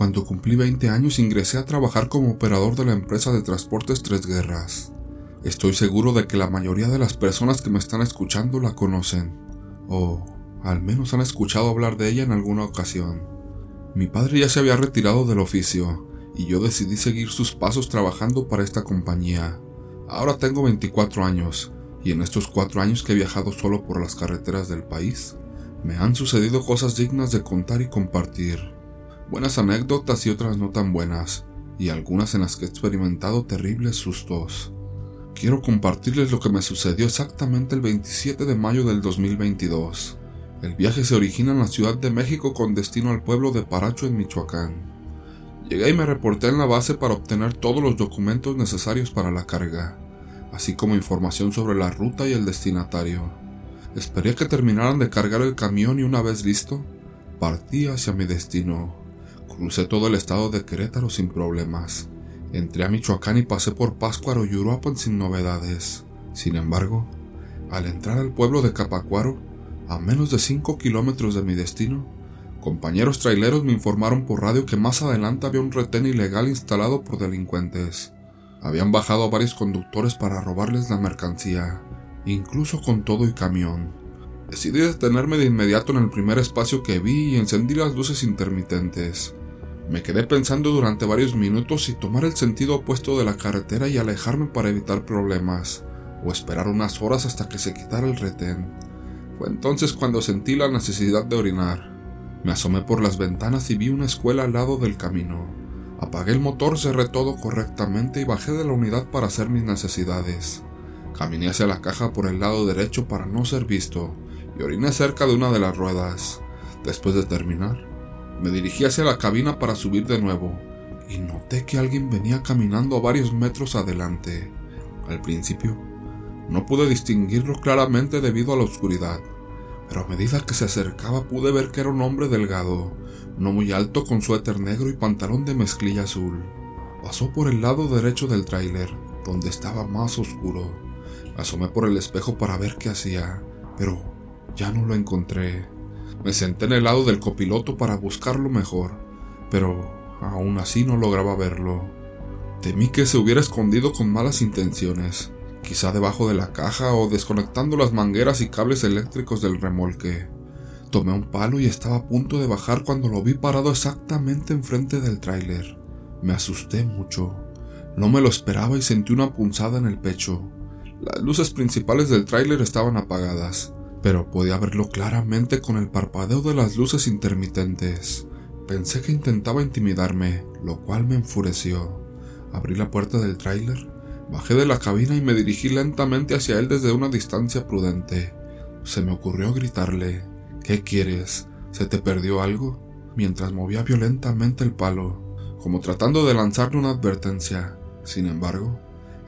cuando cumplí 20 años ingresé a trabajar como operador de la empresa de transportes Tres Guerras. Estoy seguro de que la mayoría de las personas que me están escuchando la conocen, o al menos han escuchado hablar de ella en alguna ocasión. Mi padre ya se había retirado del oficio, y yo decidí seguir sus pasos trabajando para esta compañía. Ahora tengo 24 años, y en estos cuatro años que he viajado solo por las carreteras del país, me han sucedido cosas dignas de contar y compartir. Buenas anécdotas y otras no tan buenas, y algunas en las que he experimentado terribles sustos. Quiero compartirles lo que me sucedió exactamente el 27 de mayo del 2022. El viaje se origina en la Ciudad de México con destino al pueblo de Paracho en Michoacán. Llegué y me reporté en la base para obtener todos los documentos necesarios para la carga, así como información sobre la ruta y el destinatario. Esperé que terminaran de cargar el camión y una vez listo, partí hacia mi destino. Crucé todo el estado de Querétaro sin problemas. Entré a Michoacán y pasé por Páscuaro y Uruapan sin novedades. Sin embargo, al entrar al pueblo de Capacuaro, a menos de 5 kilómetros de mi destino, compañeros traileros me informaron por radio que más adelante había un retén ilegal instalado por delincuentes. Habían bajado a varios conductores para robarles la mercancía, incluso con todo y camión. Decidí detenerme de inmediato en el primer espacio que vi y encendí las luces intermitentes. Me quedé pensando durante varios minutos si tomar el sentido opuesto de la carretera y alejarme para evitar problemas, o esperar unas horas hasta que se quitara el retén. Fue entonces cuando sentí la necesidad de orinar. Me asomé por las ventanas y vi una escuela al lado del camino. Apagué el motor, cerré todo correctamente y bajé de la unidad para hacer mis necesidades. Caminé hacia la caja por el lado derecho para no ser visto y oriné cerca de una de las ruedas. Después de terminar, me dirigí hacia la cabina para subir de nuevo y noté que alguien venía caminando a varios metros adelante. Al principio, no pude distinguirlo claramente debido a la oscuridad, pero a medida que se acercaba pude ver que era un hombre delgado, no muy alto con suéter negro y pantalón de mezclilla azul. Pasó por el lado derecho del tráiler, donde estaba más oscuro. Asomé por el espejo para ver qué hacía, pero ya no lo encontré. Me senté en el lado del copiloto para buscarlo mejor, pero aún así no lograba verlo. Temí que se hubiera escondido con malas intenciones, quizá debajo de la caja o desconectando las mangueras y cables eléctricos del remolque. Tomé un palo y estaba a punto de bajar cuando lo vi parado exactamente enfrente del tráiler. Me asusté mucho. No me lo esperaba y sentí una punzada en el pecho. Las luces principales del tráiler estaban apagadas pero podía verlo claramente con el parpadeo de las luces intermitentes. Pensé que intentaba intimidarme, lo cual me enfureció. Abrí la puerta del tráiler, bajé de la cabina y me dirigí lentamente hacia él desde una distancia prudente. Se me ocurrió gritarle ¿Qué quieres? ¿Se te perdió algo? mientras movía violentamente el palo, como tratando de lanzarle una advertencia. Sin embargo,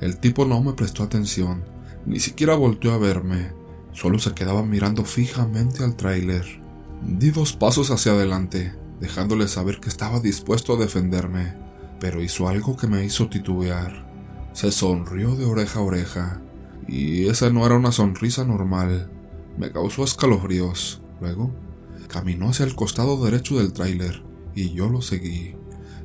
el tipo no me prestó atención, ni siquiera volteó a verme, Solo se quedaba mirando fijamente al tráiler. Di dos pasos hacia adelante, dejándole saber que estaba dispuesto a defenderme, pero hizo algo que me hizo titubear. Se sonrió de oreja a oreja, y esa no era una sonrisa normal. Me causó escalofríos. Luego, caminó hacia el costado derecho del tráiler, y yo lo seguí.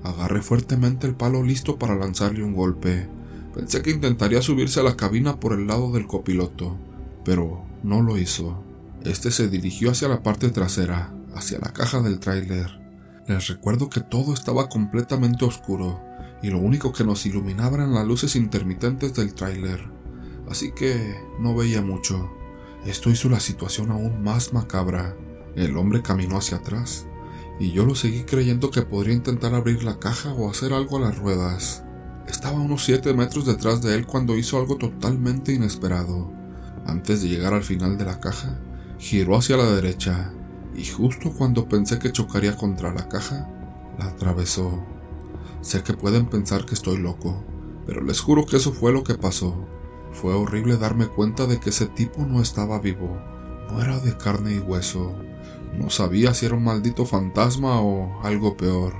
Agarré fuertemente el palo listo para lanzarle un golpe. Pensé que intentaría subirse a la cabina por el lado del copiloto, pero no lo hizo. Este se dirigió hacia la parte trasera, hacia la caja del tráiler. Les recuerdo que todo estaba completamente oscuro y lo único que nos iluminaba eran las luces intermitentes del tráiler, así que no veía mucho. Esto hizo la situación aún más macabra. El hombre caminó hacia atrás y yo lo seguí creyendo que podría intentar abrir la caja o hacer algo a las ruedas. Estaba a unos 7 metros detrás de él cuando hizo algo totalmente inesperado. Antes de llegar al final de la caja, giró hacia la derecha y justo cuando pensé que chocaría contra la caja, la atravesó. Sé que pueden pensar que estoy loco, pero les juro que eso fue lo que pasó. Fue horrible darme cuenta de que ese tipo no estaba vivo, no era de carne y hueso. No sabía si era un maldito fantasma o algo peor,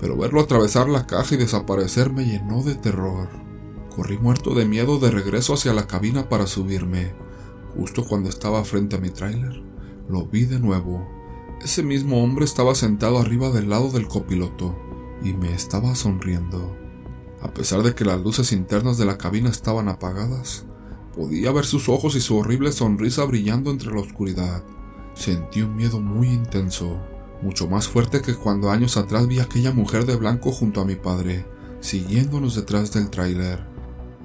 pero verlo atravesar la caja y desaparecer me llenó de terror. Corrí muerto de miedo de regreso hacia la cabina para subirme. Justo cuando estaba frente a mi tráiler, lo vi de nuevo. Ese mismo hombre estaba sentado arriba del lado del copiloto, y me estaba sonriendo. A pesar de que las luces internas de la cabina estaban apagadas, podía ver sus ojos y su horrible sonrisa brillando entre la oscuridad. Sentí un miedo muy intenso, mucho más fuerte que cuando años atrás vi a aquella mujer de blanco junto a mi padre, siguiéndonos detrás del tráiler.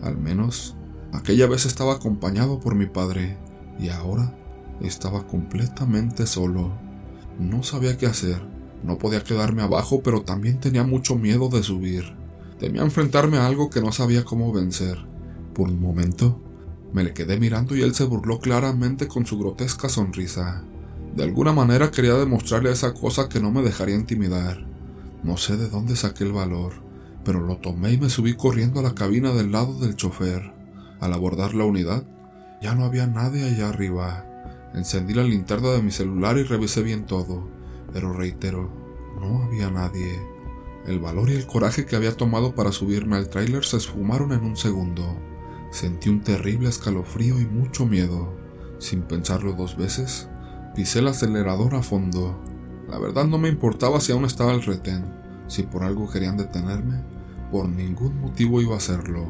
Al menos, aquella vez estaba acompañado por mi padre, y ahora estaba completamente solo. No sabía qué hacer. No podía quedarme abajo, pero también tenía mucho miedo de subir. Temía enfrentarme a algo que no sabía cómo vencer. Por un momento, me le quedé mirando y él se burló claramente con su grotesca sonrisa. De alguna manera quería demostrarle esa cosa que no me dejaría intimidar. No sé de dónde saqué el valor, pero lo tomé y me subí corriendo a la cabina del lado del chofer. Al abordar la unidad, ya no había nadie allá arriba. Encendí la linterna de mi celular y revisé bien todo, pero reitero, no había nadie. El valor y el coraje que había tomado para subirme al tráiler se esfumaron en un segundo. Sentí un terrible escalofrío y mucho miedo. Sin pensarlo dos veces, pisé el acelerador a fondo. La verdad no me importaba si aún estaba el retén. Si por algo querían detenerme, por ningún motivo iba a hacerlo.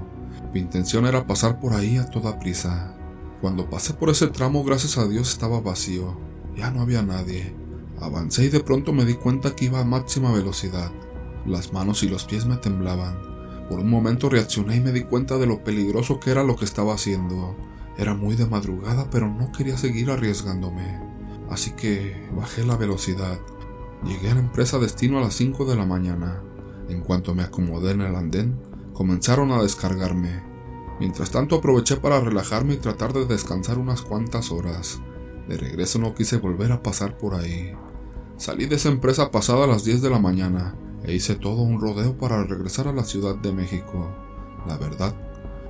Mi intención era pasar por ahí a toda prisa. Cuando pasé por ese tramo, gracias a Dios estaba vacío. Ya no había nadie. Avancé y de pronto me di cuenta que iba a máxima velocidad. Las manos y los pies me temblaban. Por un momento reaccioné y me di cuenta de lo peligroso que era lo que estaba haciendo. Era muy de madrugada, pero no quería seguir arriesgándome. Así que bajé la velocidad. Llegué a la empresa destino a las 5 de la mañana. En cuanto me acomodé en el andén, comenzaron a descargarme. Mientras tanto aproveché para relajarme y tratar de descansar unas cuantas horas. De regreso no quise volver a pasar por ahí. Salí de esa empresa pasada las 10 de la mañana e hice todo un rodeo para regresar a la Ciudad de México. La verdad,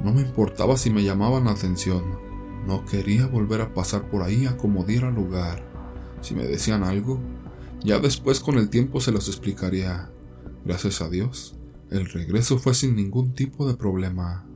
no me importaba si me llamaban la atención. No quería volver a pasar por ahí a como diera lugar. Si me decían algo, ya después con el tiempo se los explicaría. Gracias a Dios, el regreso fue sin ningún tipo de problema.